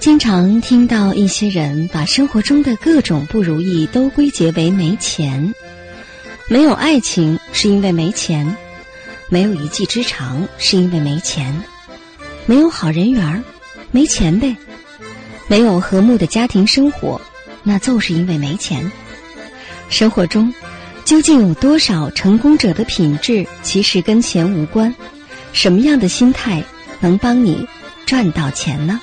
经常听到一些人把生活中的各种不如意都归结为没钱，没有爱情是因为没钱，没有一技之长是因为没钱，没有好人缘儿，没钱呗，没有和睦的家庭生活，那就是因为没钱。生活中究竟有多少成功者的品质其实跟钱无关？什么样的心态能帮你赚到钱呢？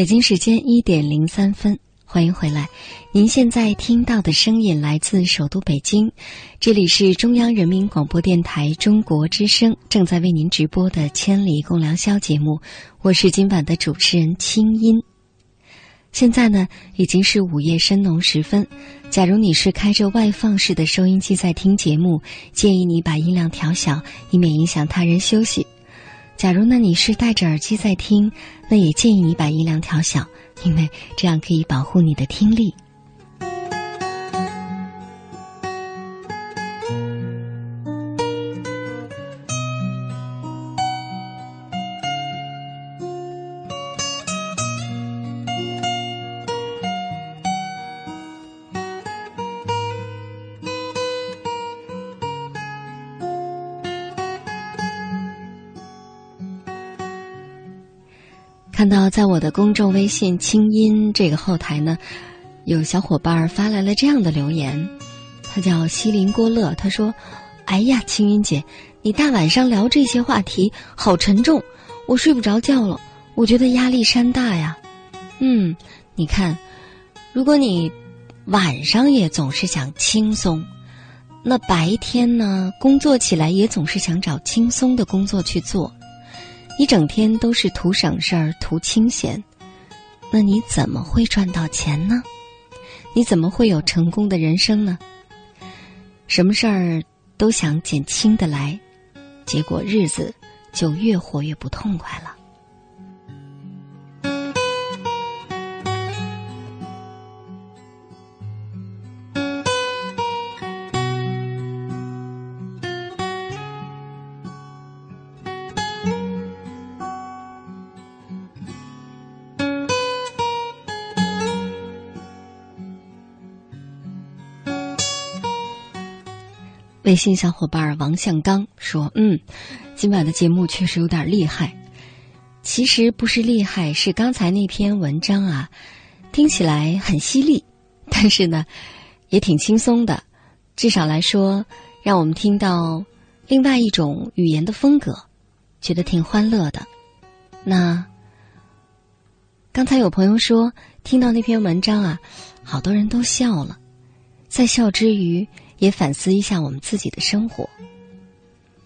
北京时间一点零三分，欢迎回来。您现在听到的声音来自首都北京，这里是中央人民广播电台中国之声正在为您直播的《千里共良宵》节目，我是今晚的主持人清音。现在呢，已经是午夜深浓时分。假如你是开着外放式的收音机在听节目，建议你把音量调小，以免影响他人休息。假如呢你是戴着耳机在听，那也建议你把音量调小，因为这样可以保护你的听力。看到在我的公众微信“清音”这个后台呢，有小伙伴发来了这样的留言，他叫西林郭乐，他说：“哎呀，青音姐，你大晚上聊这些话题，好沉重，我睡不着觉了，我觉得压力山大呀。”嗯，你看，如果你晚上也总是想轻松，那白天呢，工作起来也总是想找轻松的工作去做。你整天都是图省事儿、图清闲，那你怎么会赚到钱呢？你怎么会有成功的人生呢？什么事儿都想减轻的来，结果日子就越活越不痛快了。微信小伙伴王向刚说：“嗯，今晚的节目确实有点厉害。其实不是厉害，是刚才那篇文章啊，听起来很犀利，但是呢，也挺轻松的。至少来说，让我们听到另外一种语言的风格，觉得挺欢乐的。那刚才有朋友说，听到那篇文章啊，好多人都笑了，在笑之余。”也反思一下我们自己的生活。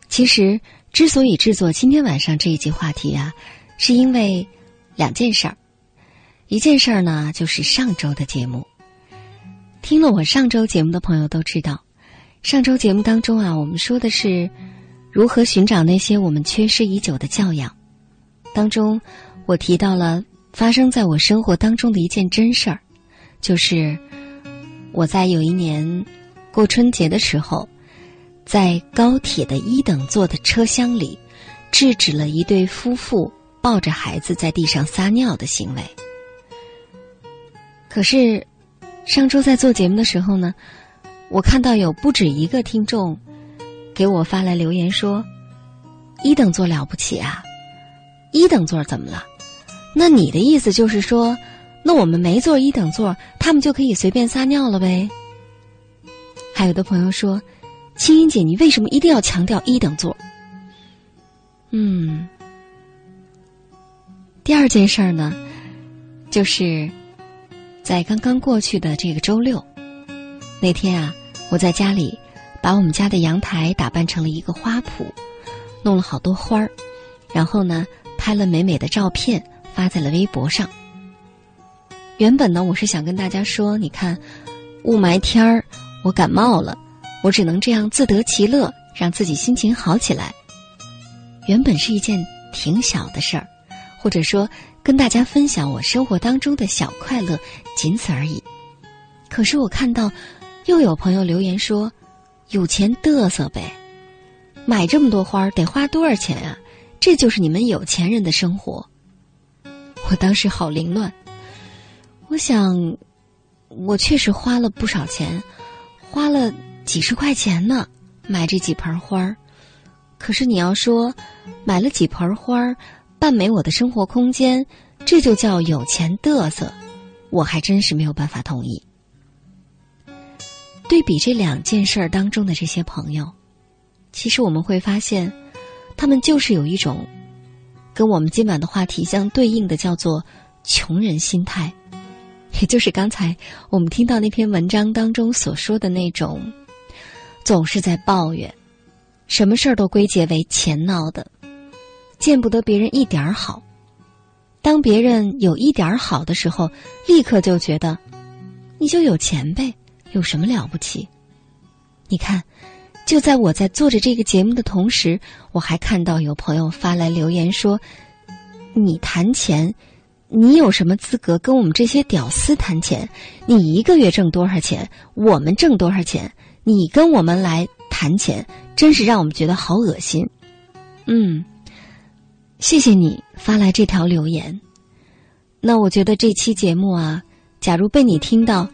其实，之所以制作今天晚上这一集话题啊，是因为两件事儿。一件事儿呢，就是上周的节目。听了我上周节目的朋友都知道，上周节目当中啊，我们说的是如何寻找那些我们缺失已久的教养。当中，我提到了发生在我生活当中的一件真事儿，就是我在有一年过春节的时候，在高铁的一等座的车厢里，制止了一对夫妇抱着孩子在地上撒尿的行为。可是，上周在做节目的时候呢，我看到有不止一个听众给我发来留言说：“一等座了不起啊，一等座怎么了？那你的意思就是说，那我们没坐一等座，他们就可以随便撒尿了呗？”还有的朋友说：“青音姐，你为什么一定要强调一等座？”嗯，第二件事儿呢，就是。在刚刚过去的这个周六，那天啊，我在家里把我们家的阳台打扮成了一个花圃，弄了好多花儿，然后呢，拍了美美的照片发在了微博上。原本呢，我是想跟大家说，你看，雾霾天儿，我感冒了，我只能这样自得其乐，让自己心情好起来。原本是一件挺小的事儿，或者说。跟大家分享我生活当中的小快乐，仅此而已。可是我看到，又有朋友留言说：“有钱嘚瑟呗，买这么多花得花多少钱啊？这就是你们有钱人的生活。”我当时好凌乱。我想，我确实花了不少钱，花了几十块钱呢，买这几盆花儿。可是你要说，买了几盆花儿。赞美我的生活空间，这就叫有钱嘚瑟，我还真是没有办法同意。对比这两件事儿当中的这些朋友，其实我们会发现，他们就是有一种跟我们今晚的话题相对应的，叫做穷人心态，也就是刚才我们听到那篇文章当中所说的那种，总是在抱怨，什么事儿都归结为钱闹的。见不得别人一点儿好，当别人有一点儿好的时候，立刻就觉得你就有钱呗，有什么了不起？你看，就在我在做着这个节目的同时，我还看到有朋友发来留言说：“你谈钱，你有什么资格跟我们这些屌丝谈钱？你一个月挣多少钱？我们挣多少钱？你跟我们来谈钱，真是让我们觉得好恶心。”嗯。谢谢你发来这条留言，那我觉得这期节目啊，假如被你听到，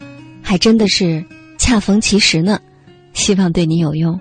还真的是恰逢其时呢，希望对你有用。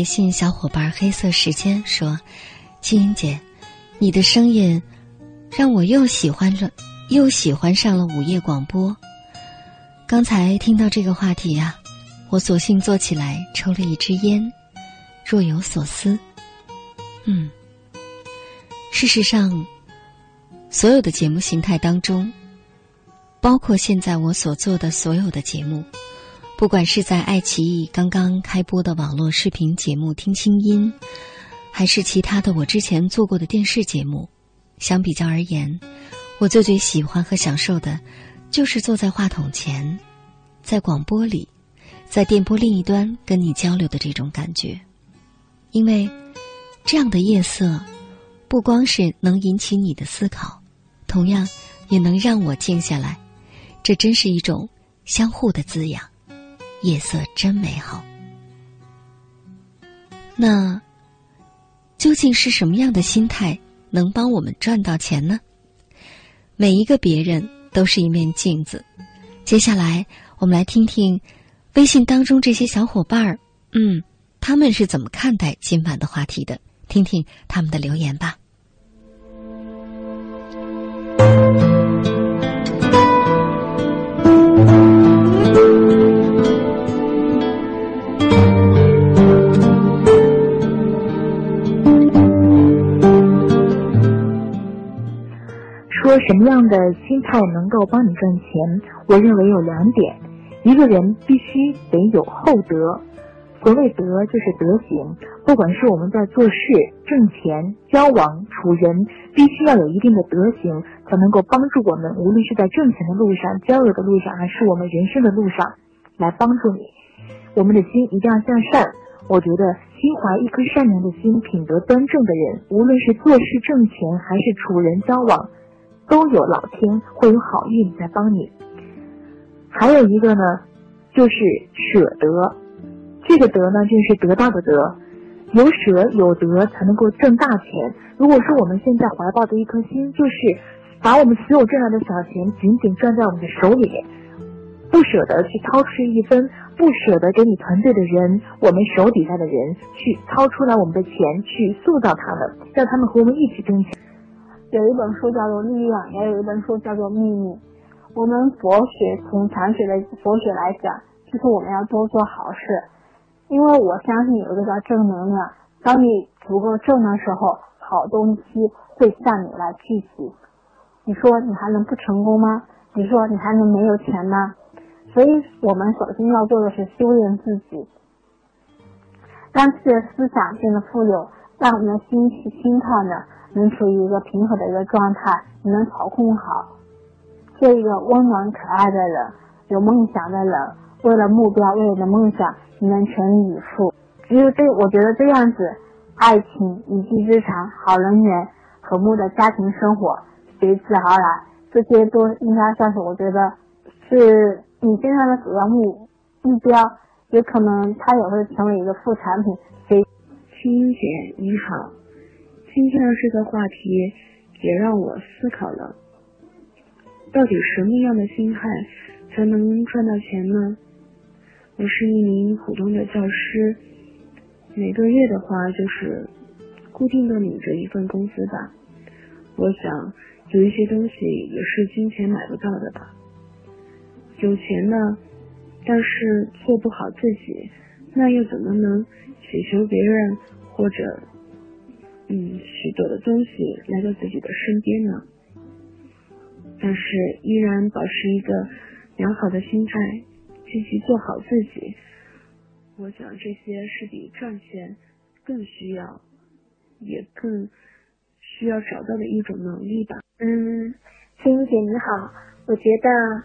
微信小伙伴黑色时间说：“青音姐，你的声音让我又喜欢了，又喜欢上了午夜广播。刚才听到这个话题呀，我索性坐起来抽了一支烟，若有所思。嗯，事实上，所有的节目形态当中，包括现在我所做的所有的节目。”不管是在爱奇艺刚刚开播的网络视频节目《听清音》，还是其他的我之前做过的电视节目，相比较而言，我最最喜欢和享受的，就是坐在话筒前，在广播里，在电波另一端跟你交流的这种感觉。因为这样的夜色，不光是能引起你的思考，同样也能让我静下来。这真是一种相互的滋养。夜色真美好。那究竟是什么样的心态能帮我们赚到钱呢？每一个别人都是一面镜子，接下来，我们来听听微信当中这些小伙伴儿，嗯，他们是怎么看待今晚的话题的？听听他们的留言吧。说什么样的心态能够帮你赚钱？我认为有两点，一个人必须得有厚德。所谓德，就是德行。不管是我们在做事、挣钱、交往、处人，必须要有一定的德行，才能够帮助我们。无论是在挣钱的路上、交友的路上，还是我们人生的路上，来帮助你。我们的心一定要向善。我觉得，心怀一颗善良的心、品德端正的人，无论是做事、挣钱，还是处人交往，都有老天会有好运在帮你。还有一个呢，就是舍得。这个德呢，就是得到的德，有舍有得才能够挣大钱。如果说我们现在怀抱的一颗心，就是把我们所有挣来的小钱紧紧攥在我们的手里，不舍得去掏出一分，不舍得给你团队的人，我们手底下的人去掏出来我们的钱去塑造他们，让他们和我们一起挣钱。有一本书叫做《力量》，也有一本书叫做《秘密》。我们佛学从禅学的佛学来讲，就是我们要多做好事。因为我相信有一个叫正能量，当你足够正的时候，好东西会向你来聚集。你说你还能不成功吗？你说你还能没有钱吗？所以我们首先要做的是修炼自己，让自己的思想变得富有，让我们的心气心态呢能处于一个平和的一个状态，你能操控好，做一个温暖可爱的人，有梦想的人，为了目标，为了梦想。你能全力以赴，只有这，我觉得这样子，爱情、一技之长、好人缘、和睦的家庭生活随之而来，这些都应该算是我觉得是你现在的主要目目标，有可能它也会成为一个副产品。谁？青音姐你好，今天的这个话题也让我思考了，到底什么样的心态才能赚到钱呢？我是一名普通的教师，每个月的话就是固定的领着一份工资吧。我想有一些东西也是金钱买不到的吧。有钱呢，但是做不好自己，那又怎么能祈求别人或者嗯许多的东西来到自己的身边呢？但是依然保持一个良好的心态。积极做好自己，我想这些是比赚钱更需要，也更需要找到的一种能力吧。嗯，青姐你好，我觉得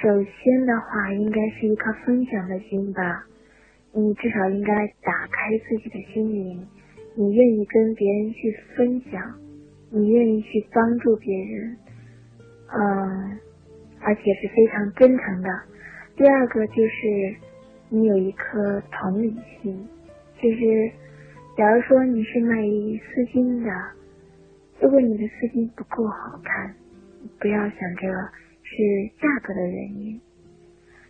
首先的话应该是一颗分享的心吧，你至少应该打开自己的心灵，你愿意跟别人去分享，你愿意去帮助别人，嗯，而且是非常真诚的。第二个就是你有一颗同理心，就是假如说你是卖丝巾的，如果你的丝巾不够好看，不要想着是价格的原因，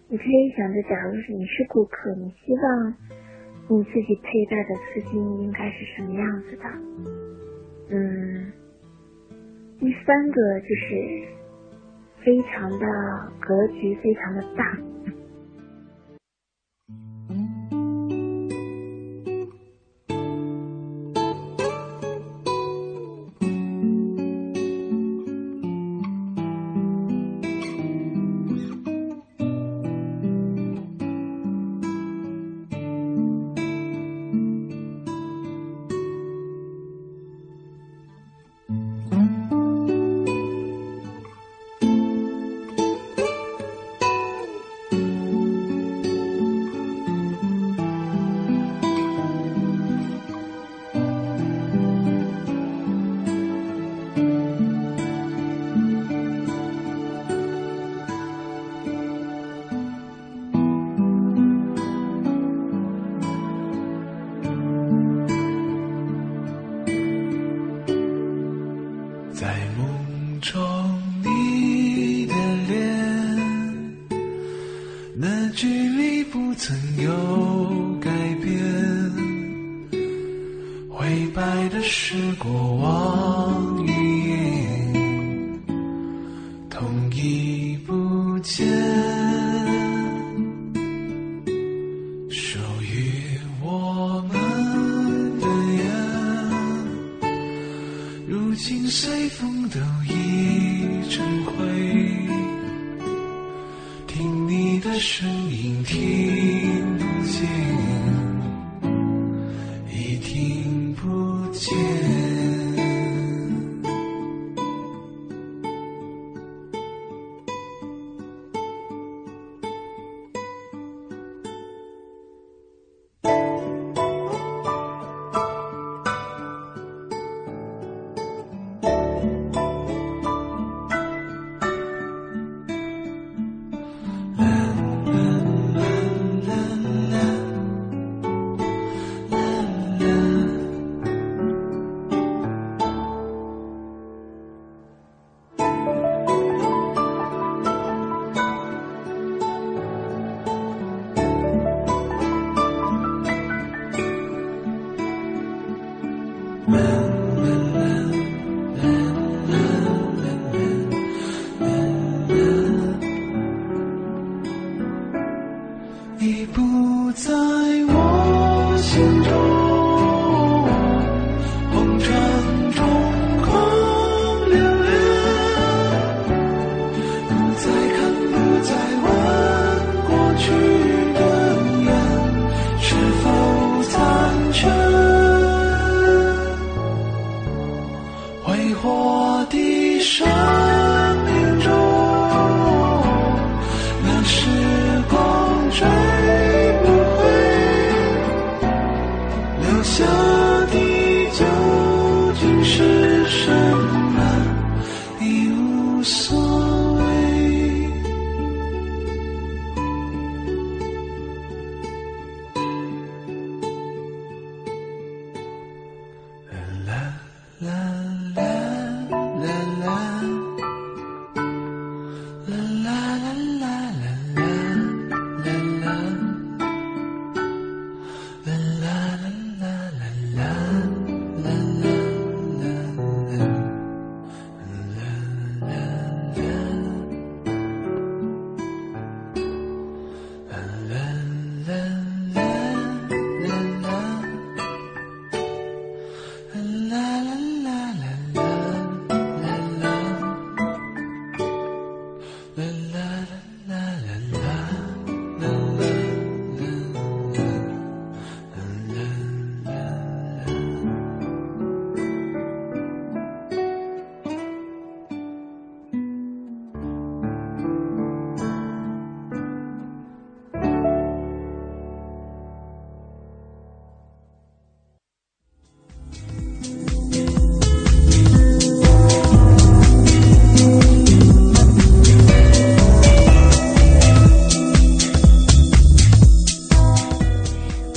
你可以想着，假如是你是顾客，你希望你自己佩戴的丝巾应该是什么样子的？嗯，第三个就是非常的格局非常的大。你不在我心中，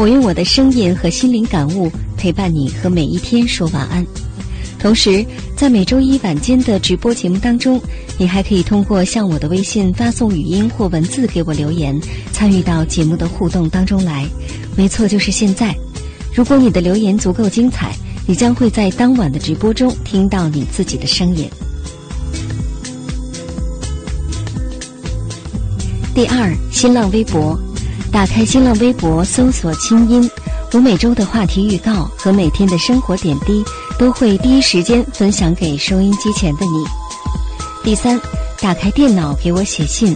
我用我的声音和心灵感悟陪伴你和每一天说晚安。同时，在每周一晚间的直播节目当中，你还可以通过向我的微信发送语音或文字给我留言，参与到节目的互动当中来。没错，就是现在。如果你的留言足够精彩，你将会在当晚的直播中听到你自己的声音。第二，新浪微博。打开新浪微博，搜索“清音”，我每周的话题预告和每天的生活点滴都会第一时间分享给收音机前的你。第三，打开电脑给我写信，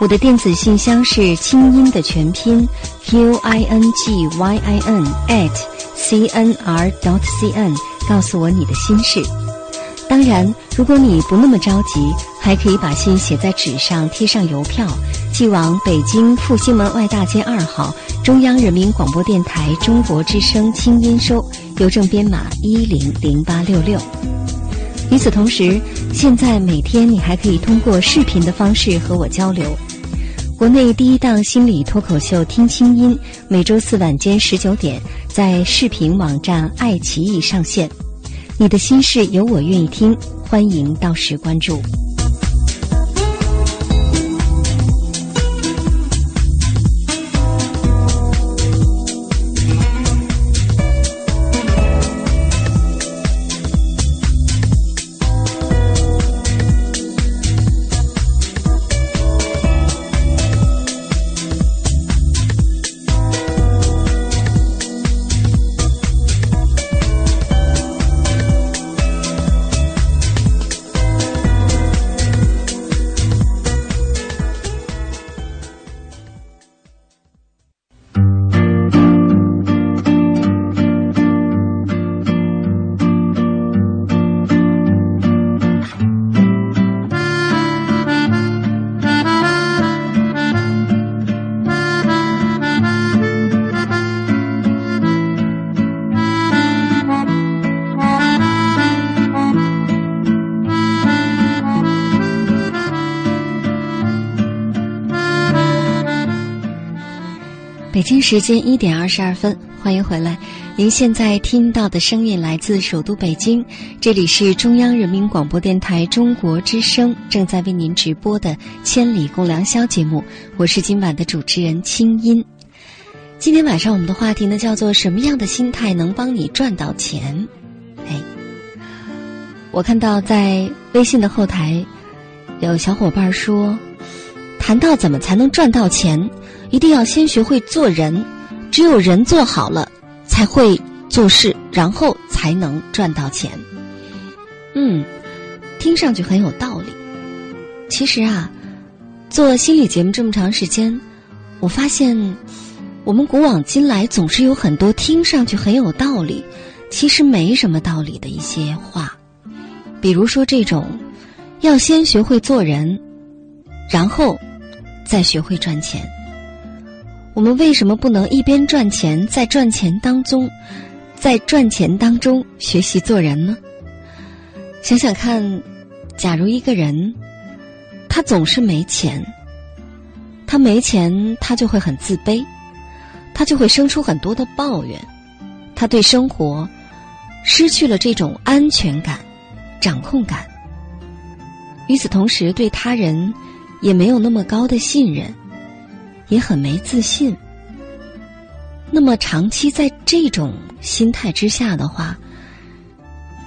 我的电子信箱是清音的全拼 q i n g y i n at c n r dot c n，告诉我你的心事。当然，如果你不那么着急，还可以把信写在纸上，贴上邮票，寄往北京复兴门外大街二号中央人民广播电台中国之声清音收，邮政编码一零零八六六。与此同时，现在每天你还可以通过视频的方式和我交流。国内第一档心理脱口秀《听清音》，每周四晚间十九点在视频网站爱奇艺上线。你的心事有我愿意听，欢迎到时关注。时间一点二十二分，欢迎回来。您现在听到的声音来自首都北京，这里是中央人民广播电台中国之声正在为您直播的《千里共良宵》节目，我是今晚的主持人清音。今天晚上我们的话题呢叫做“什么样的心态能帮你赚到钱”。哎，我看到在微信的后台有小伙伴说，谈到怎么才能赚到钱。一定要先学会做人，只有人做好了，才会做事，然后才能赚到钱。嗯，听上去很有道理。其实啊，做心理节目这么长时间，我发现我们古往今来总是有很多听上去很有道理，其实没什么道理的一些话。比如说这种，要先学会做人，然后再学会赚钱。我们为什么不能一边赚钱，在赚钱当中，在赚钱当中学习做人呢？想想看，假如一个人他总是没钱，他没钱，他就会很自卑，他就会生出很多的抱怨，他对生活失去了这种安全感、掌控感。与此同时，对他人也没有那么高的信任。也很没自信。那么长期在这种心态之下的话，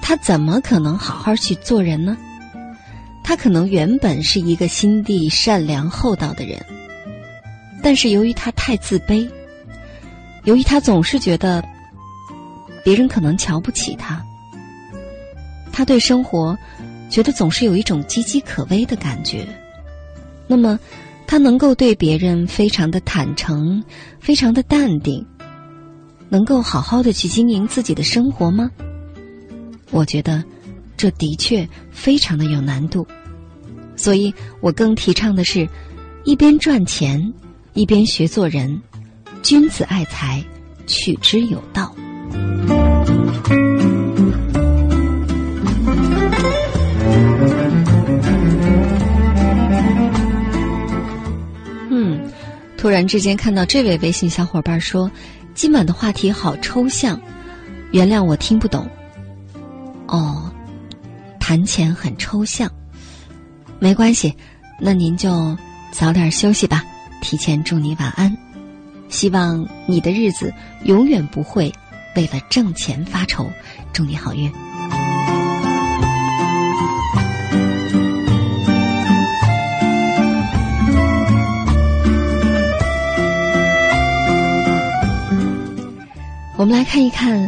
他怎么可能好好去做人呢？他可能原本是一个心地善良厚道的人，但是由于他太自卑，由于他总是觉得别人可能瞧不起他，他对生活觉得总是有一种岌岌可危的感觉，那么。他能够对别人非常的坦诚，非常的淡定，能够好好的去经营自己的生活吗？我觉得这的确非常的有难度，所以我更提倡的是，一边赚钱，一边学做人。君子爱财，取之有道。突然之间看到这位微信小伙伴说：“今晚的话题好抽象，原谅我听不懂。”哦，谈钱很抽象，没关系，那您就早点休息吧。提前祝你晚安，希望你的日子永远不会为了挣钱发愁。祝你好运。我们来看一看，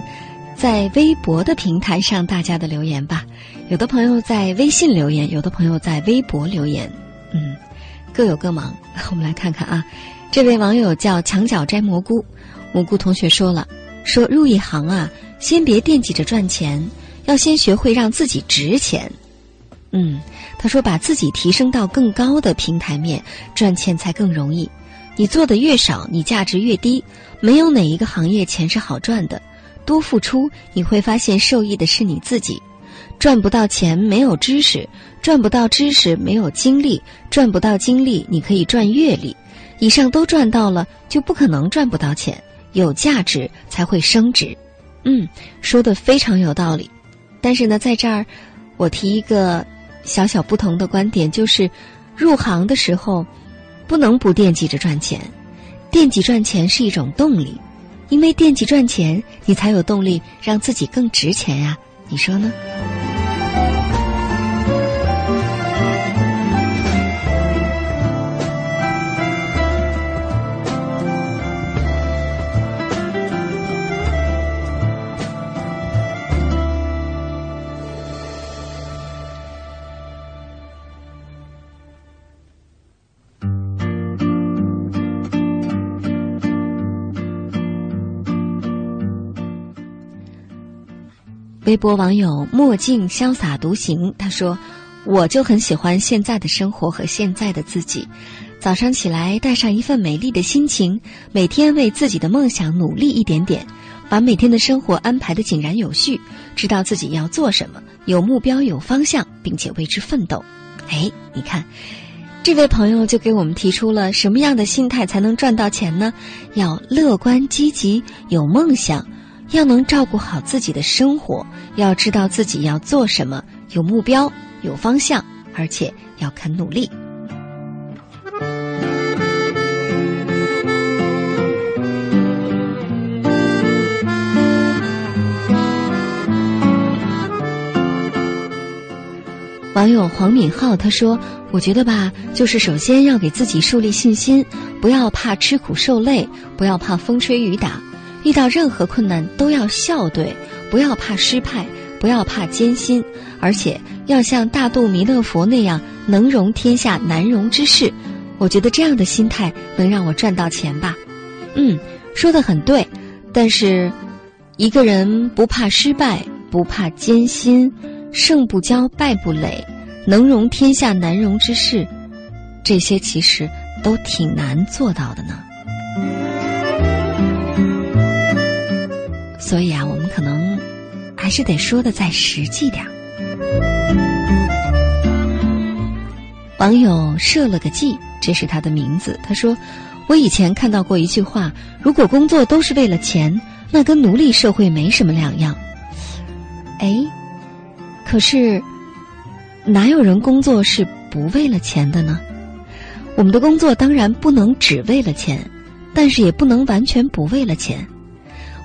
在微博的平台上大家的留言吧。有的朋友在微信留言，有的朋友在微博留言，嗯，各有各忙。我们来看看啊，这位网友叫墙角摘蘑菇，蘑菇同学说了，说入一行啊，先别惦记着赚钱，要先学会让自己值钱。嗯，他说把自己提升到更高的平台面，赚钱才更容易。你做的越少，你价值越低。没有哪一个行业钱是好赚的，多付出你会发现受益的是你自己。赚不到钱，没有知识；赚不到知识，没有经历；赚不到经历，你可以赚阅历。以上都赚到了，就不可能赚不到钱。有价值才会升值。嗯，说的非常有道理。但是呢，在这儿，我提一个小小不同的观点，就是入行的时候不能不惦记着赚钱。惦记赚钱是一种动力，因为惦记赚钱，你才有动力让自己更值钱呀。你说呢？微博网友墨镜潇洒独行，他说：“我就很喜欢现在的生活和现在的自己。早上起来，带上一份美丽的心情，每天为自己的梦想努力一点点，把每天的生活安排的井然有序，知道自己要做什么，有目标、有方向，并且为之奋斗。”哎，你看，这位朋友就给我们提出了什么样的心态才能赚到钱呢？要乐观积极，有梦想。要能照顾好自己的生活，要知道自己要做什么，有目标、有方向，而且要肯努力。网友黄敏浩他说：“我觉得吧，就是首先要给自己树立信心，不要怕吃苦受累，不要怕风吹雨打。”遇到任何困难都要笑对，不要怕失败，不要怕艰辛，而且要像大肚弥勒佛那样能容天下难容之事。我觉得这样的心态能让我赚到钱吧。嗯，说的很对。但是，一个人不怕失败，不怕艰辛，胜不骄，败不馁，能容天下难容之事，这些其实都挺难做到的呢。所以啊，我们可能还是得说的再实际点儿。网友设了个计，这是他的名字。他说：“我以前看到过一句话，如果工作都是为了钱，那跟奴隶社会没什么两样。”哎，可是哪有人工作是不为了钱的呢？我们的工作当然不能只为了钱，但是也不能完全不为了钱。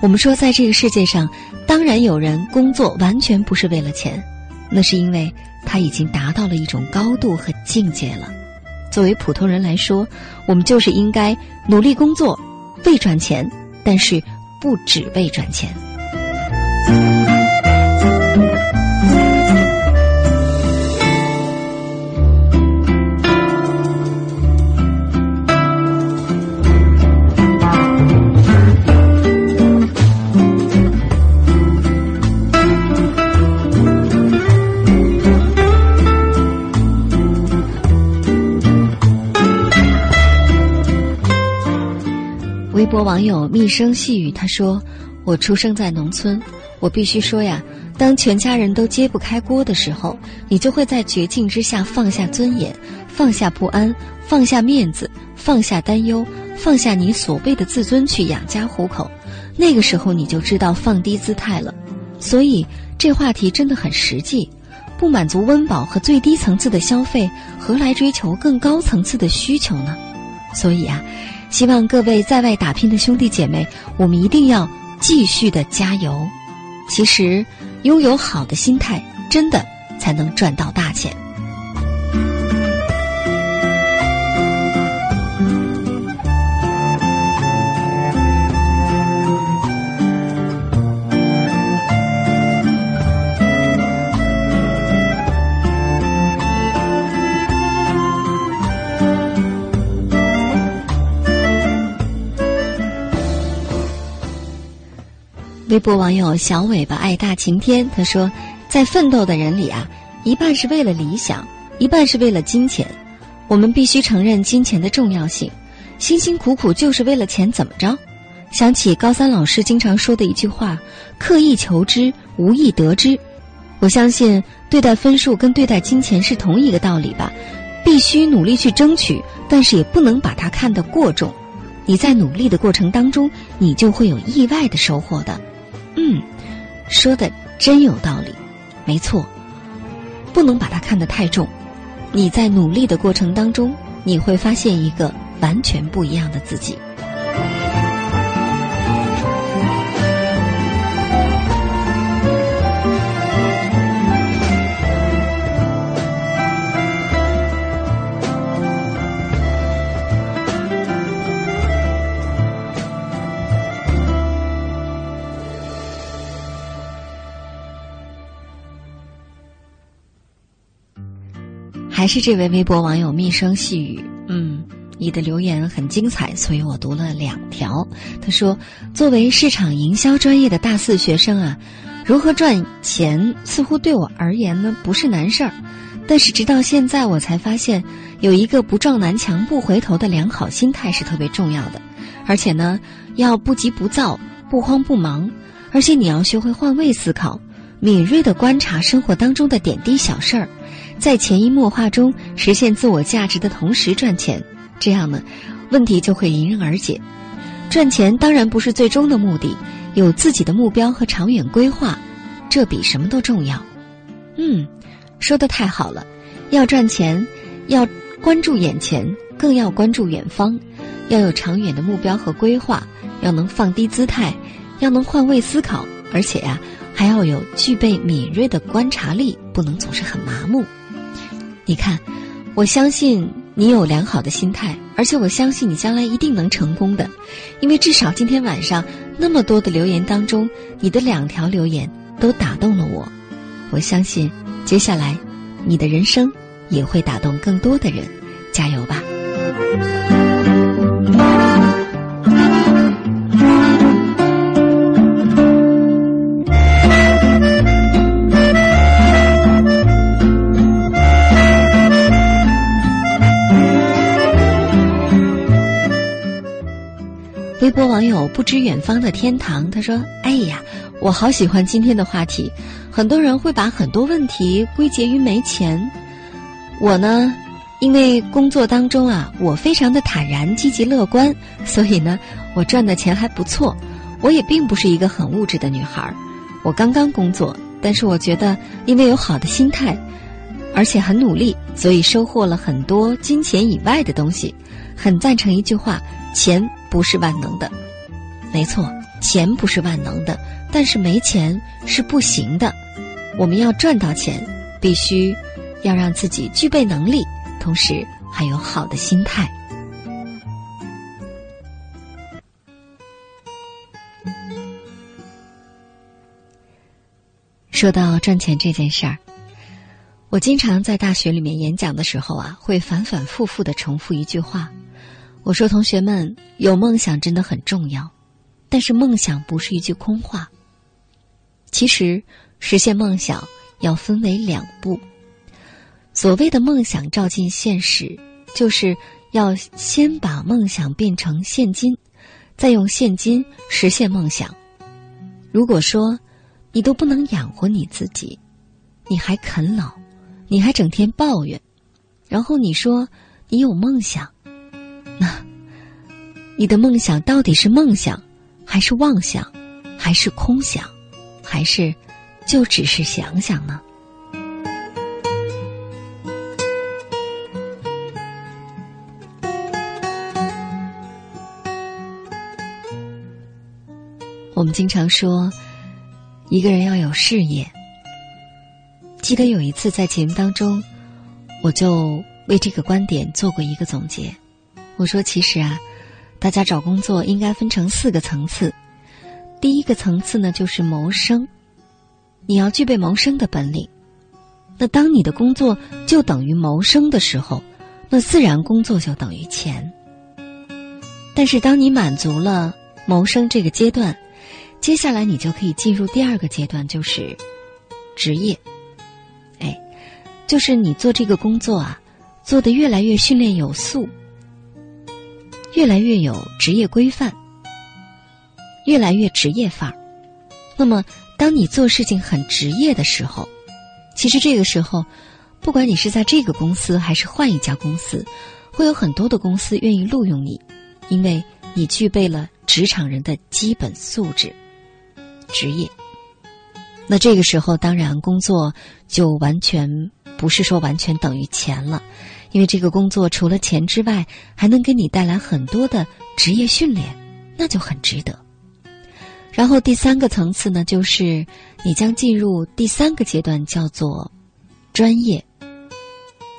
我们说，在这个世界上，当然有人工作完全不是为了钱，那是因为他已经达到了一种高度和境界了。作为普通人来说，我们就是应该努力工作，为赚钱，但是不只为赚钱。博网友密声细语他说：“我出生在农村，我必须说呀，当全家人都揭不开锅的时候，你就会在绝境之下放下尊严，放下不安，放下面子，放下担忧，放下你所谓的自尊去养家糊口。那个时候你就知道放低姿态了。所以这话题真的很实际，不满足温饱和最低层次的消费，何来追求更高层次的需求呢？所以啊。”希望各位在外打拼的兄弟姐妹，我们一定要继续的加油。其实，拥有好的心态，真的才能赚到大钱。微博网友小尾巴爱大晴天他说，在奋斗的人里啊，一半是为了理想，一半是为了金钱。我们必须承认金钱的重要性，辛辛苦苦就是为了钱，怎么着？想起高三老师经常说的一句话：“刻意求知，无意得之。”我相信对待分数跟对待金钱是同一个道理吧，必须努力去争取，但是也不能把它看得过重。你在努力的过程当中，你就会有意外的收获的。说的真有道理，没错，不能把它看得太重。你在努力的过程当中，你会发现一个完全不一样的自己。还是这位微博网友密声细语，嗯，你的留言很精彩，所以我读了两条。他说：“作为市场营销专业的大四学生啊，如何赚钱似乎对我而言呢不是难事儿，但是直到现在我才发现，有一个不撞南墙不回头的良好心态是特别重要的，而且呢，要不急不躁，不慌不忙，而且你要学会换位思考，敏锐的观察生活当中的点滴小事儿。”在潜移默化中实现自我价值的同时赚钱，这样呢，问题就会迎刃而解。赚钱当然不是最终的目的，有自己的目标和长远规划，这比什么都重要。嗯，说的太好了。要赚钱，要关注眼前，更要关注远方，要有长远的目标和规划，要能放低姿态，要能换位思考，而且呀，还要有具备敏锐的观察力，不能总是很麻木。你看，我相信你有良好的心态，而且我相信你将来一定能成功的，因为至少今天晚上那么多的留言当中，你的两条留言都打动了我。我相信接下来你的人生也会打动更多的人，加油吧！微博网友不知远方的天堂，他说：“哎呀，我好喜欢今天的话题。很多人会把很多问题归结于没钱，我呢，因为工作当中啊，我非常的坦然、积极、乐观，所以呢，我赚的钱还不错。我也并不是一个很物质的女孩儿，我刚刚工作，但是我觉得因为有好的心态，而且很努力，所以收获了很多金钱以外的东西。很赞成一句话：钱。”不是万能的，没错，钱不是万能的，但是没钱是不行的。我们要赚到钱，必须要让自己具备能力，同时还有好的心态。说到赚钱这件事儿，我经常在大学里面演讲的时候啊，会反反复复的重复一句话。我说：“同学们，有梦想真的很重要，但是梦想不是一句空话。其实，实现梦想要分为两步。所谓的梦想照进现实，就是要先把梦想变成现金，再用现金实现梦想。如果说你都不能养活你自己，你还啃老，你还整天抱怨，然后你说你有梦想。”那，你的梦想到底是梦想，还是妄想，还是空想，还是就只是想想呢？我们经常说，一个人要有事业。记得有一次在节目当中，我就为这个观点做过一个总结。我说：“其实啊，大家找工作应该分成四个层次。第一个层次呢，就是谋生，你要具备谋生的本领。那当你的工作就等于谋生的时候，那自然工作就等于钱。但是当你满足了谋生这个阶段，接下来你就可以进入第二个阶段，就是职业。哎，就是你做这个工作啊，做的越来越训练有素，越来越有职业规范，越来越职业范儿。那么，当你做事情很职业的时候，其实这个时候，不管你是在这个公司还是换一家公司，会有很多的公司愿意录用你，因为你具备了职场人的基本素质、职业。那这个时候，当然工作就完全不是说完全等于钱了，因为这个工作除了钱之外，还能给你带来很多的职业训练，那就很值得。然后第三个层次呢，就是你将进入第三个阶段，叫做专业，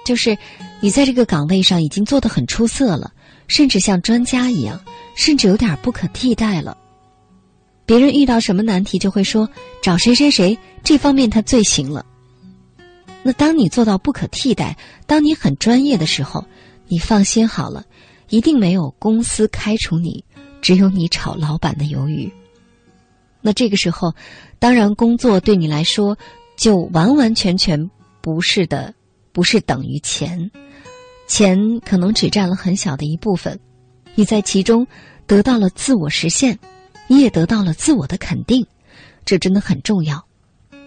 就是你在这个岗位上已经做得很出色了，甚至像专家一样，甚至有点不可替代了。别人遇到什么难题，就会说找谁谁谁，这方面他最行了。那当你做到不可替代，当你很专业的时候，你放心好了，一定没有公司开除你，只有你炒老板的鱿鱼。那这个时候，当然工作对你来说就完完全全不是的，不是等于钱，钱可能只占了很小的一部分，你在其中得到了自我实现，你也得到了自我的肯定，这真的很重要。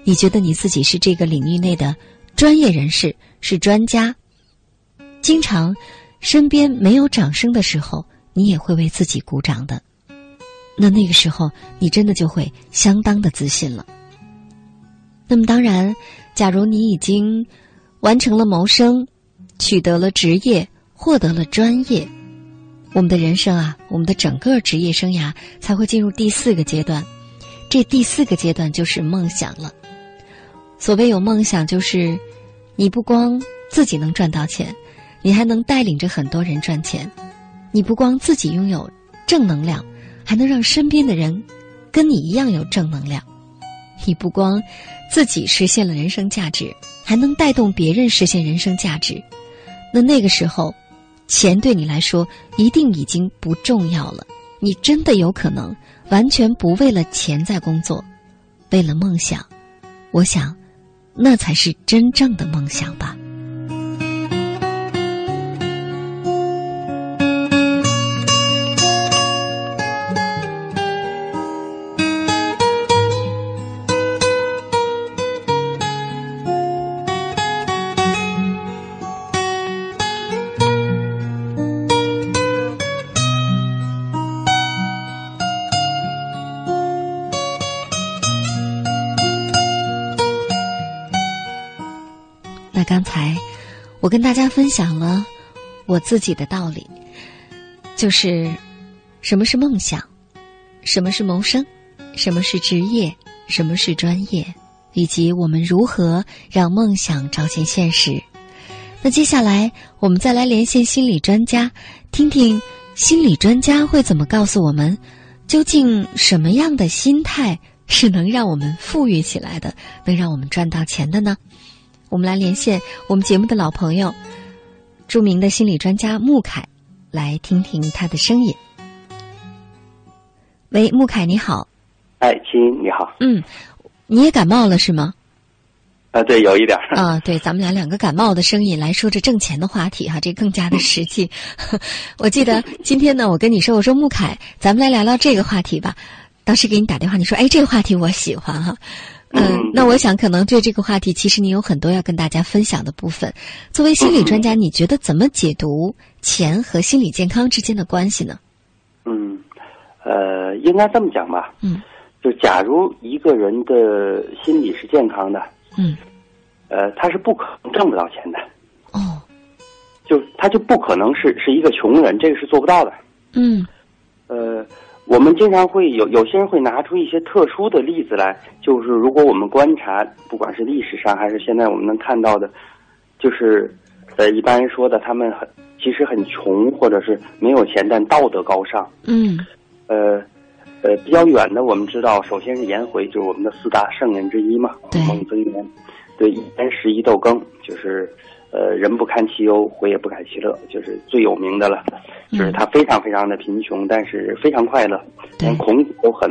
你觉得你自己是这个领域内的专业人士，是专家，经常身边没有掌声的时候，你也会为自己鼓掌的。那那个时候，你真的就会相当的自信了。那么，当然，假如你已经完成了谋生，取得了职业，获得了专业，我们的人生啊，我们的整个职业生涯才会进入第四个阶段。这第四个阶段就是梦想了。所谓有梦想，就是你不光自己能赚到钱，你还能带领着很多人赚钱。你不光自己拥有正能量。还能让身边的人跟你一样有正能量。你不光自己实现了人生价值，还能带动别人实现人生价值。那那个时候，钱对你来说一定已经不重要了。你真的有可能完全不为了钱在工作，为了梦想。我想，那才是真正的梦想吧。我跟大家分享了我自己的道理，就是什么是梦想，什么是谋生，什么是职业，什么是专业，以及我们如何让梦想照进现实。那接下来，我们再来连线心理专家，听听心理专家会怎么告诉我们，究竟什么样的心态是能让我们富裕起来的，能让我们赚到钱的呢？我们来连线我们节目的老朋友，著名的心理专家穆凯，来听听他的声音。喂，穆凯，你好。哎，亲，你好。嗯，你也感冒了是吗？啊，对，有一点。啊，对，咱们俩两个感冒的声音来说这挣钱的话题哈，这更加的实际。我记得今天呢，我跟你说，我说穆凯，咱们来聊聊这个话题吧。当时给你打电话，你说，哎，这个话题我喜欢哈。嗯，那我想可能对这个话题，其实你有很多要跟大家分享的部分。作为心理专家，你觉得怎么解读钱和心理健康之间的关系呢？嗯，呃，应该这么讲吧。嗯，就假如一个人的心理是健康的，嗯，呃，他是不可能挣不到钱的。哦，就他就不可能是是一个穷人，这个是做不到的。嗯，呃。我们经常会有有些人会拿出一些特殊的例子来，就是如果我们观察，不管是历史上还是现在我们能看到的，就是呃一般人说的他们很其实很穷，或者是没有钱但道德高尚。嗯，呃呃比较远的，我们知道，首先是颜回，就是我们的四大圣人之一嘛，孟曾源，对一簪食一豆羹，就是呃人不堪其忧，回也不改其乐，就是最有名的了。就是他非常非常的贫穷，但是非常快乐。连孔子都很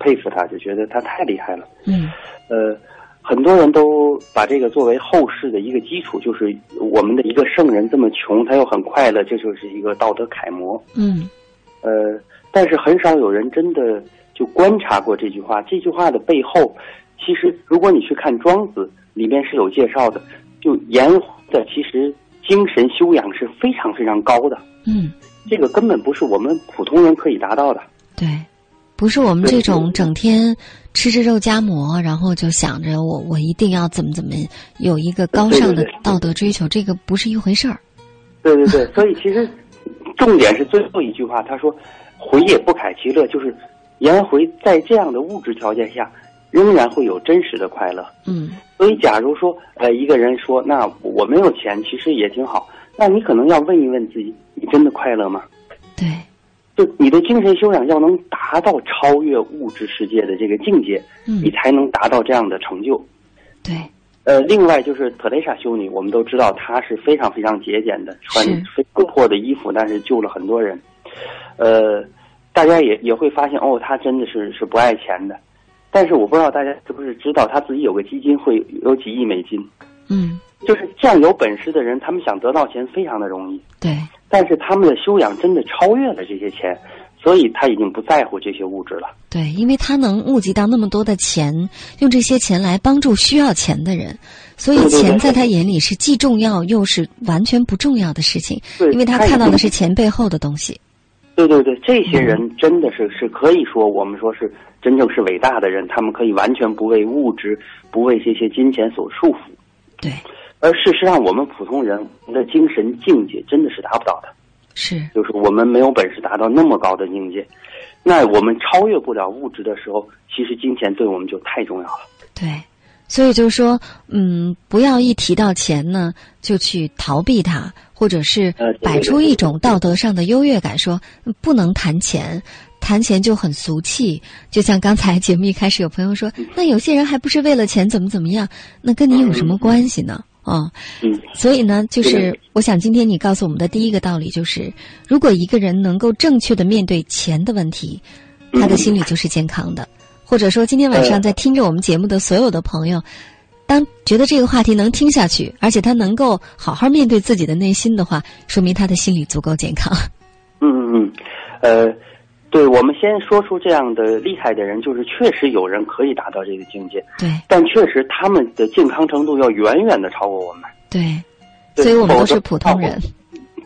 佩服他，就觉得他太厉害了。嗯，呃，很多人都把这个作为后世的一个基础，就是我们的一个圣人这么穷，他又很快乐，这就是一个道德楷模。嗯，呃，但是很少有人真的就观察过这句话。这句话的背后，其实如果你去看《庄子》里面是有介绍的，就颜回的其实精神修养是非常非常高的。嗯，这个根本不是我们普通人可以达到的。对。不是我们这种整天吃着肉夹馍，然后就想着我我一定要怎么怎么有一个高尚的道德追求，这个不是一回事儿。对对对，所以其实重点是最后一句话，他说“回也不凯其乐”，就是颜回在这样的物质条件下，仍然会有真实的快乐。嗯。所以，假如说呃一个人说，那我没有钱，其实也挺好，那你可能要问一问自己，你真的快乐吗？对。就你的精神修养要能达到超越物质世界的这个境界，嗯，你才能达到这样的成就。对，呃，另外就是特蕾莎修女，我们都知道她是非常非常节俭的，穿非常破的衣服，但是救了很多人。呃，大家也也会发现，哦，她真的是是不爱钱的。但是我不知道大家是不是知道，他自己有个基金会，有几亿美金。嗯，就是这样有本事的人，他们想得到钱非常的容易。对。但是他们的修养真的超越了这些钱，所以他已经不在乎这些物质了。对，因为他能募集到那么多的钱，用这些钱来帮助需要钱的人，所以钱在他眼里是既重要又是完全不重要的事情。对因为他看到的是钱背后的东西。对对对，这些人真的是是可以说我们说是真正是伟大的人，他们可以完全不为物质、不为这些金钱所束缚。对。而事实上，我们普通人的精神境界真的是达不到的，是，就是我们没有本事达到那么高的境界，那我们超越不了物质的时候，其实金钱对我们就太重要了。对，所以就是说，嗯，不要一提到钱呢，就去逃避它，或者是摆出一种道德上的优越感，说不能谈钱，谈钱就很俗气。就像刚才节目一开始有朋友说，那有些人还不是为了钱怎么怎么样，那跟你有什么关系呢？啊，嗯，所以呢，就是我想今天你告诉我们的第一个道理就是，如果一个人能够正确的面对钱的问题，他的心理就是健康的。或者说，今天晚上在听着我们节目的所有的朋友，当觉得这个话题能听下去，而且他能够好好面对自己的内心的话，说明他的心理足够健康。嗯嗯嗯，呃。对，我们先说出这样的厉害的人，就是确实有人可以达到这个境界。对，但确实他们的健康程度要远远的超过我们。对，所以我们都是普通人。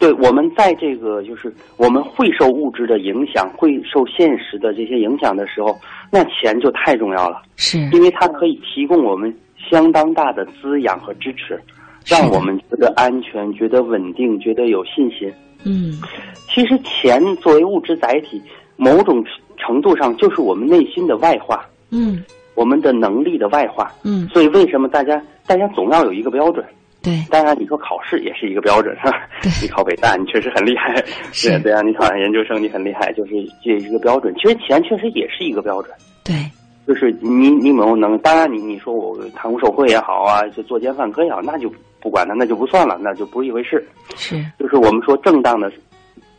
对，我们在这个就是我们会受物质的影响，会受现实的这些影响的时候，那钱就太重要了。是，因为它可以提供我们相当大的滋养和支持，让我们觉得安全、觉得稳定、觉得有信心。嗯，其实钱作为物质载体。某种程度上就是我们内心的外化，嗯，我们的能力的外化，嗯，所以为什么大家大家总要有一个标准？对，当然你说考试也是一个标准，是吧，你考北大你确实很厉害，对，对啊，你考上研究生你很厉害，就是这一个标准。其实钱确实也是一个标准，对，就是你你有没有能？当然你你说我贪污受贿也好啊，就作奸犯科也好，那就不管了，那就不算了，那就不是一回事。是，就是我们说正当的。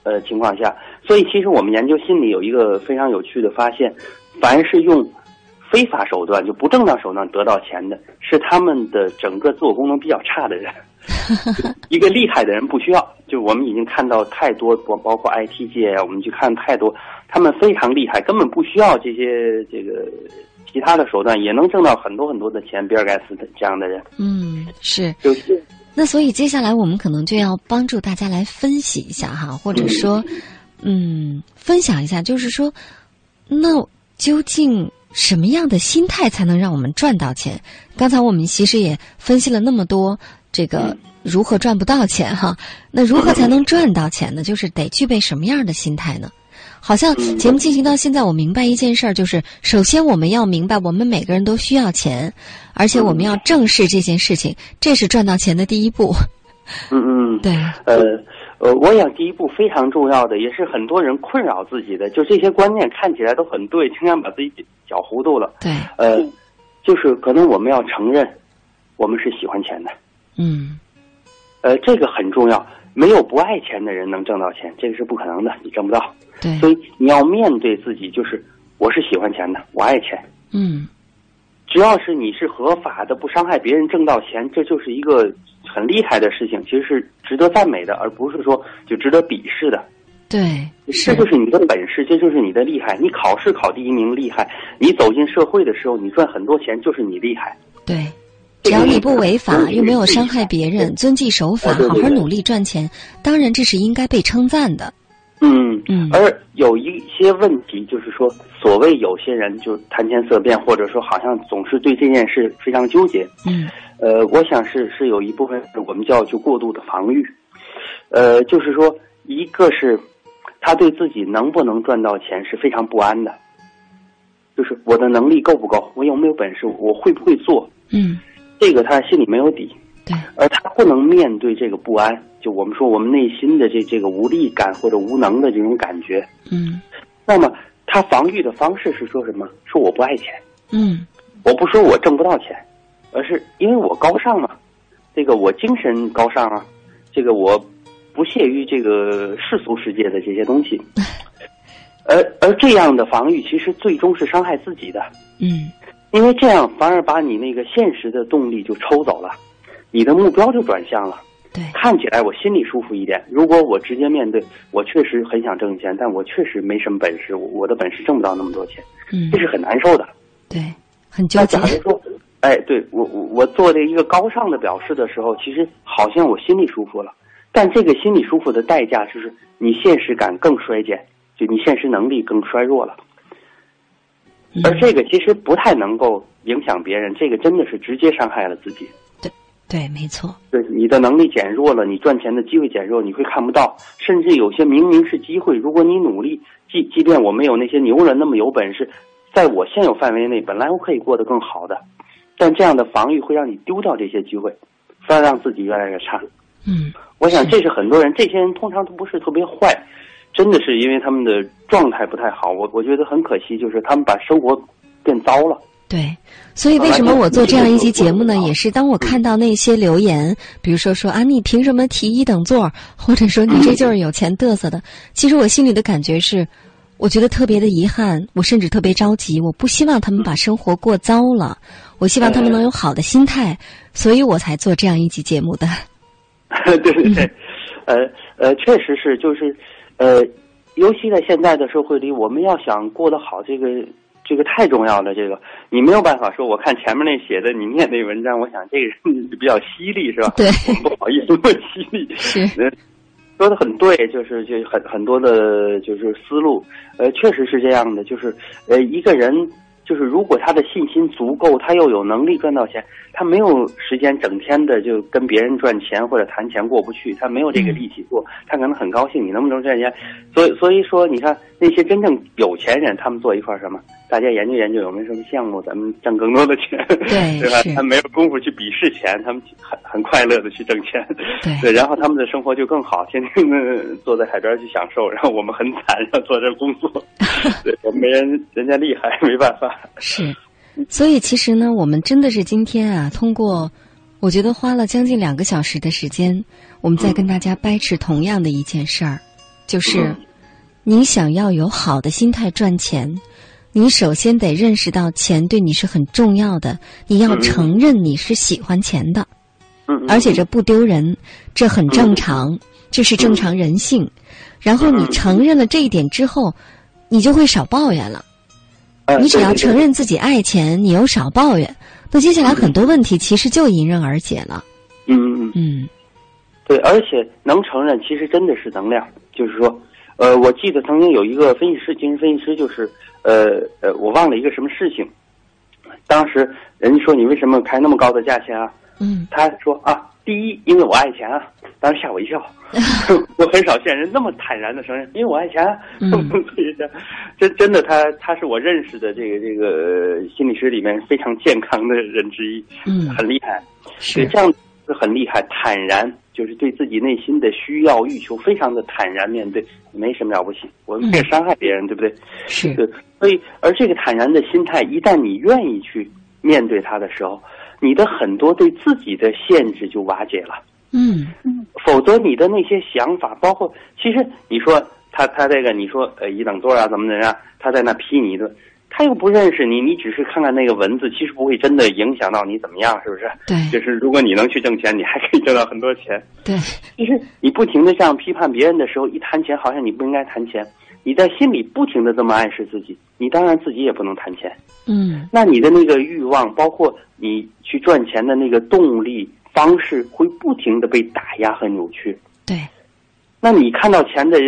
呃，情况下，所以其实我们研究心理有一个非常有趣的发现，凡是用非法手段就不正当手段得到钱的，是他们的整个自我功能比较差的人。一个厉害的人不需要，就我们已经看到太多，包包括 IT 界啊，我们去看太多，他们非常厉害，根本不需要这些这个其他的手段，也能挣到很多很多的钱。比尔盖茨的这样的人，嗯，是。就是那所以接下来我们可能就要帮助大家来分析一下哈，或者说，嗯，分享一下，就是说，那究竟什么样的心态才能让我们赚到钱？刚才我们其实也分析了那么多，这个如何赚不到钱哈？那如何才能赚到钱呢？就是得具备什么样的心态呢？好像节目进行到现在，我明白一件事儿，就是首先我们要明白，我们每个人都需要钱，而且我们要正视这件事情，这是赚到钱的第一步。嗯嗯，对。呃呃，我想第一步非常重要的，也是很多人困扰自己的，就这些观念看起来都很对，经常把自己搅糊涂了。对。呃，就是可能我们要承认，我们是喜欢钱的。嗯。呃，这个很重要。没有不爱钱的人能挣到钱，这个是不可能的，你挣不到。对，所以你要面对自己，就是我是喜欢钱的，我爱钱。嗯，只要是你是合法的，不伤害别人，挣到钱，这就是一个很厉害的事情，其实是值得赞美的，而不是说就值得鄙视的。对，这就是你的本事，这就是你的厉害。你考试考第一名厉害，你走进社会的时候，你赚很多钱就是你厉害。对，只要你不违法，又没有伤害别人，遵纪守法，好好努力赚钱，当然这是应该被称赞的。嗯嗯。而有一些问题，就是说，所谓有些人就谈钱色变，或者说好像总是对这件事非常纠结。嗯。呃，我想是是有一部分我们叫就过度的防御。呃，就是说，一个是。他对自己能不能赚到钱是非常不安的，就是我的能力够不够，我有没有本事，我会不会做？嗯，这个他心里没有底。对，而他不能面对这个不安，就我们说我们内心的这这个无力感或者无能的这种感觉。嗯，那么他防御的方式是说什么？说我不爱钱。嗯，我不说我挣不到钱，而是因为我高尚嘛，这个我精神高尚啊，这个我。不屑于这个世俗世界的这些东西，而而这样的防御其实最终是伤害自己的。嗯，因为这样反而把你那个现实的动力就抽走了，你的目标就转向了。对，看起来我心里舒服一点。如果我直接面对，我确实很想挣钱，但我确实没什么本事，我的本事挣不到那么多钱。嗯，这是很难受的。对，很纠结。假如说，哎，对我我我做了一个高尚的表示的时候，其实好像我心里舒服了。但这个心里舒服的代价就是你现实感更衰减，就你现实能力更衰弱了。而这个其实不太能够影响别人，这个真的是直接伤害了自己。对，对，没错。对，你的能力减弱了，你赚钱的机会减弱，你会看不到，甚至有些明明是机会，如果你努力，即即便我没有那些牛人那么有本事，在我现有范围内，本来我可以过得更好的，但这样的防御会让你丢掉这些机会，反而让自己越来越差。嗯。我想，这是很多人，这些人通常都不是特别坏，真的是因为他们的状态不太好。我我觉得很可惜，就是他们把生活变糟了。对，所以为什么我做这样一期节目呢？也是当我看到那些留言，比如说说啊，你凭什么提一等座，或者说你这就是有钱嘚瑟的。其实我心里的感觉是，我觉得特别的遗憾，我甚至特别着急。我不希望他们把生活过糟了，我希望他们能有好的心态，所以我才做这样一期节目的。对对对，呃呃，确实是，就是，呃，尤其在现在的社会里，我们要想过得好，这个这个太重要了。这个你没有办法说，我看前面那写的，你念那文章，我想这个人比较犀利，是吧？对，不好意思，问犀利。是，说的很对，就是就很很多的，就是思路，呃，确实是这样的，就是呃，一个人。就是如果他的信心足够，他又有能力赚到钱，他没有时间整天的就跟别人赚钱或者谈钱过不去，他没有这个力气做，他可能很高兴你能不能赚钱。所以所以说，你看那些真正有钱人，他们坐一块儿什么？大家研究研究有没有什么项目，咱们挣更多的钱，对 对吧？他没有功夫去鄙视钱，他们很很快乐的去挣钱，对，然后他们的生活就更好，天天的坐在海边去享受，然后我们很惨，要坐这工作，对，我们没人人家厉害，没办法。是，所以其实呢，我们真的是今天啊，通过，我觉得花了将近两个小时的时间，我们在跟大家掰扯同样的一件事儿，就是，你想要有好的心态赚钱，你首先得认识到钱对你是很重要的，你要承认你是喜欢钱的，而且这不丢人，这很正常，这是正常人性。然后你承认了这一点之后，你就会少抱怨了。你只要承认自己爱钱，你又少抱怨，那接下来很多问题其实就迎刃而解了。嗯嗯嗯，对，而且能承认，其实真的是能量。就是说，呃，我记得曾经有一个分析师，精神分析师，就是呃呃，我忘了一个什么事情。当时人家说你为什么开那么高的价钱啊？嗯，他说啊。第一，因为我爱钱啊，当时吓我一跳。我很少见人那么坦然的承认，因为我爱钱。这真的，他他是我认识的这个这个心理学里面非常健康的人之一。嗯，很厉害。是这样子很厉害，坦然就是对自己内心的需要欲求非常的坦然面对，没什么了不起。我们也伤害别人，对不对？是。所以，而这个坦然的心态，一旦你愿意去面对它的时候。你的很多对自己的限制就瓦解了，嗯嗯，否则你的那些想法，包括其实你说他他这个你说呃一等座啊怎么怎么样，他在那批你一顿，他又不认识你，你只是看看那个文字，其实不会真的影响到你怎么样，是不是？对。就是如果你能去挣钱，你还可以挣到很多钱。对。其实你不停的这样批判别人的时候，一谈钱好像你不应该谈钱，你在心里不停的这么暗示自己，你当然自己也不能谈钱。嗯。那你的那个欲望，包括你去赚钱的那个动力方式，会不停的被打压和扭曲。对。那你看到钱的。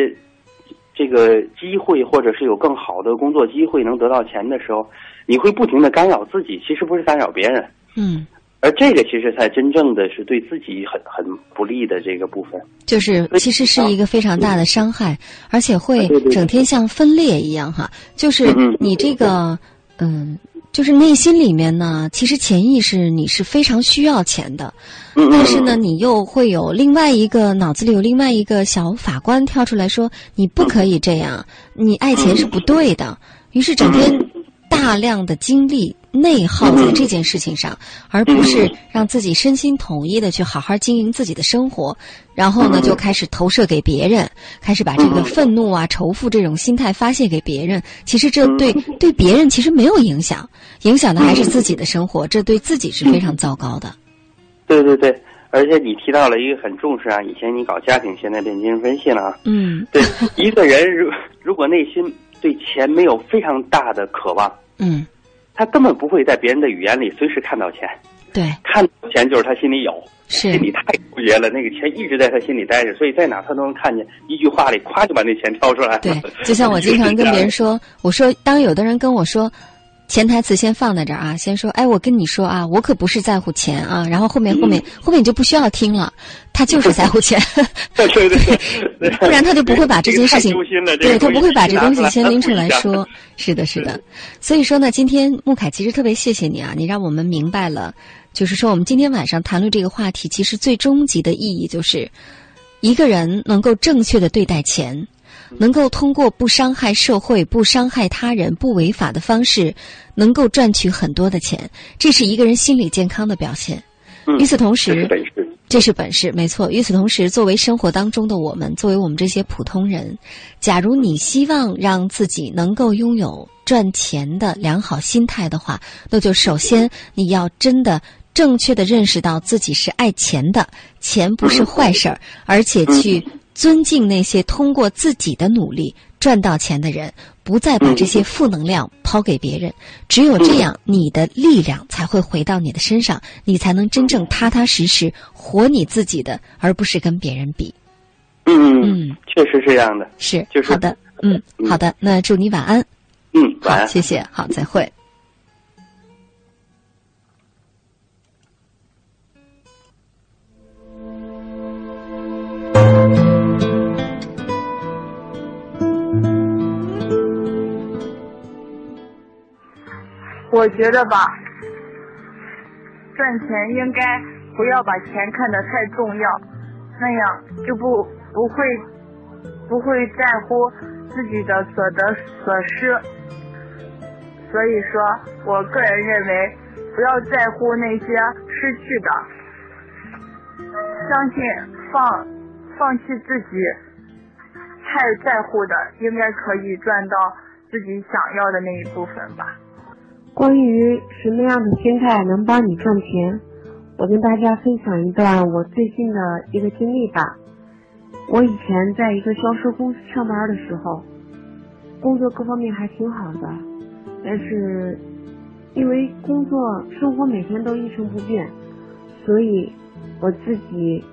这个机会，或者是有更好的工作机会，能得到钱的时候，你会不停的干扰自己，其实不是干扰别人。嗯，而这个其实才真正的是对自己很很不利的这个部分。就是其实是一个非常大的伤害，而且会整天像分裂一样哈。就是你这个，嗯。就是内心里面呢，其实潜意识你是非常需要钱的，但是呢，你又会有另外一个脑子里有另外一个小法官跳出来说，你不可以这样，你爱钱是不对的。于是整天大量的精力。内耗在这件事情上，而不是让自己身心统一的去好好经营自己的生活，然后呢，就开始投射给别人，开始把这个愤怒啊、仇富这种心态发泄给别人。其实这对对别人其实没有影响，影响的还是自己的生活，这对自己是非常糟糕的。对对对，而且你提到了一个很重视啊，以前你搞家庭，现在变精神分析了啊。嗯，对，一个人如如果内心对钱没有非常大的渴望，嗯。他根本不会在别人的语言里随时看到钱，对，看到钱就是他心里有，是心里太纠结了，那个钱一直在他心里待着，所以在哪他都能看见，一句话里咵就把那钱挑出来。对，就像我经常跟别人说，我说当有的人跟我说。潜台词先放在这儿啊，先说，哎，我跟你说啊，我可不是在乎钱啊，然后后面后面后面你就不需要听了，他就是在乎钱，对对对，不然他就不会把这件事情，对他不会把这东西先拎出来说，是的，是的，所以说呢，今天穆凯其实特别谢谢你啊，你让我们明白了，就是说我们今天晚上谈论这个话题，其实最终极的意义就是，一个人能够正确的对待钱。能够通过不伤害社会、不伤害他人、不违法的方式，能够赚取很多的钱，这是一个人心理健康的表现。与此同时，这是本事，没错。与此同时，作为生活当中的我们，作为我们这些普通人，假如你希望让自己能够拥有赚钱的良好心态的话，那就首先你要真的正确的认识到自己是爱钱的，钱不是坏事儿，而且去。尊敬那些通过自己的努力赚到钱的人，不再把这些负能量抛给别人。只有这样，你的力量才会回到你的身上，你才能真正踏踏实实活你自己的，而不是跟别人比。嗯嗯，确实是这样的。是，就是好的。嗯，好的。那祝你晚安。嗯，晚安。谢谢。好，再会。我觉得吧，赚钱应该不要把钱看得太重要，那样就不不会不会在乎自己的所得所失。所以说我个人认为，不要在乎那些失去的，相信放放弃自己太在乎的，应该可以赚到自己想要的那一部分吧。关于什么样的心态能帮你赚钱，我跟大家分享一段我最近的一个经历吧。我以前在一个销售公司上班的时候，工作各方面还挺好的，但是因为工作生活每天都一成不变，所以我自己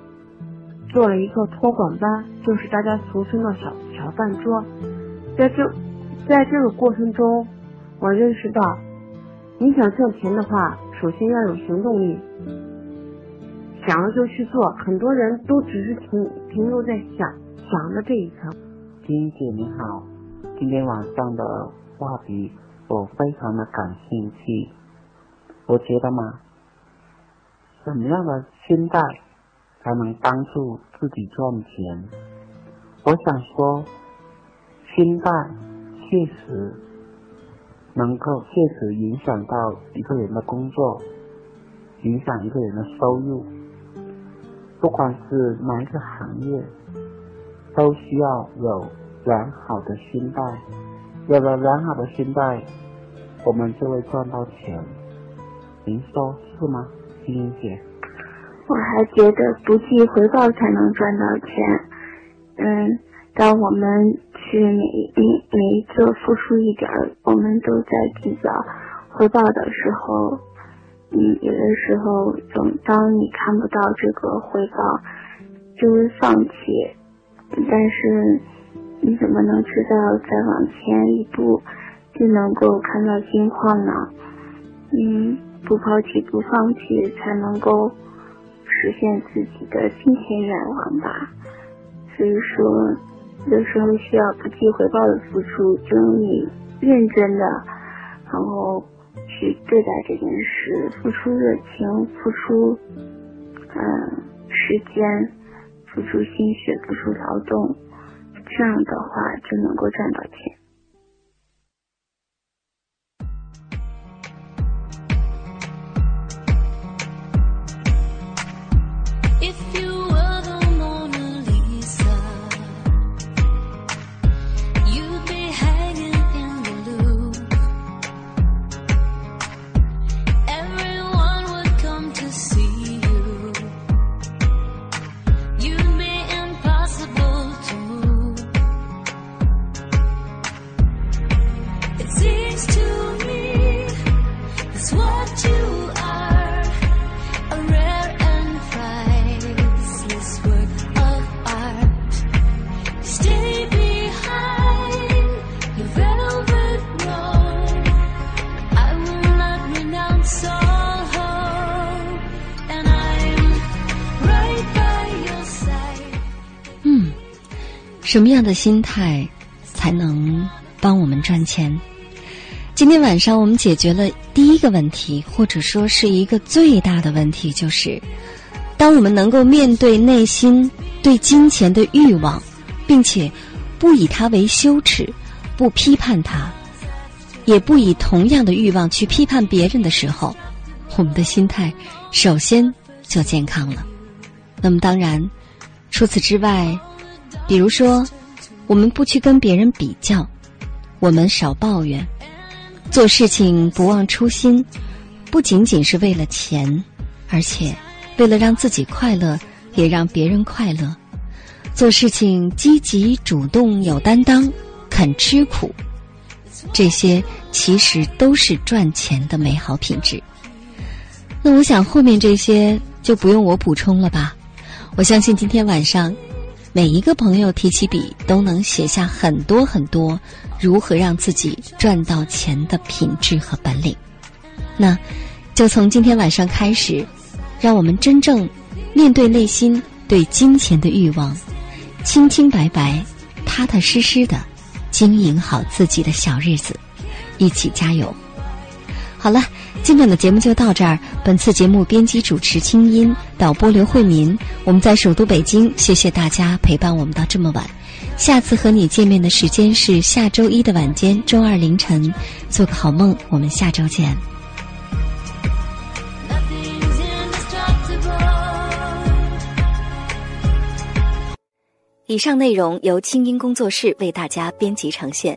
做了一个托管班，就是大家俗称的小小饭桌。在这在这个过程中，我认识到。你想挣钱的话，首先要有行动力，想了就去做。很多人都只是停停留在想想的这一层。金姐你好，今天晚上的话题我非常的感兴趣。我觉得嘛，什么样的心态才能帮助自己赚钱？我想说，心态确实。能够确实影响到一个人的工作，影响一个人的收入。不管是哪一个行业，都需要有良好的心态。有了良好的心态，我们就会赚到钱。您说是吗，青音姐？我还觉得不计回报才能赚到钱。嗯，当我们是每每每一个付出一点，我们都在计较回报的时候，嗯，有的时候，总当你看不到这个回报，就会放弃。但是，你怎么能知道再往前一步就能够看到金矿呢？嗯，不抛弃不放弃，才能够。实现自己的金钱愿望吧，所以说，有时候需要不计回报的付出，就你认真的，然后去对待这件事，付出热情，付出嗯时间，付出心血，付出劳动，这样的话就能够赚到钱。样的心态才能帮我们赚钱？今天晚上我们解决了第一个问题，或者说是一个最大的问题，就是当我们能够面对内心对金钱的欲望，并且不以它为羞耻，不批判它，也不以同样的欲望去批判别人的时候，我们的心态首先就健康了。那么，当然，除此之外。比如说，我们不去跟别人比较，我们少抱怨，做事情不忘初心，不仅仅是为了钱，而且为了让自己快乐，也让别人快乐。做事情积极主动有担当，肯吃苦，这些其实都是赚钱的美好品质。那我想后面这些就不用我补充了吧？我相信今天晚上。每一个朋友提起笔，都能写下很多很多如何让自己赚到钱的品质和本领。那，就从今天晚上开始，让我们真正面对内心对金钱的欲望，清清白白、踏踏实实的经营好自己的小日子，一起加油！好了。今晚的节目就到这儿。本次节目编辑主持清音，导播刘慧民。我们在首都北京，谢谢大家陪伴我们到这么晚。下次和你见面的时间是下周一的晚间，周二凌晨。做个好梦，我们下周见。以上内容由清音工作室为大家编辑呈现。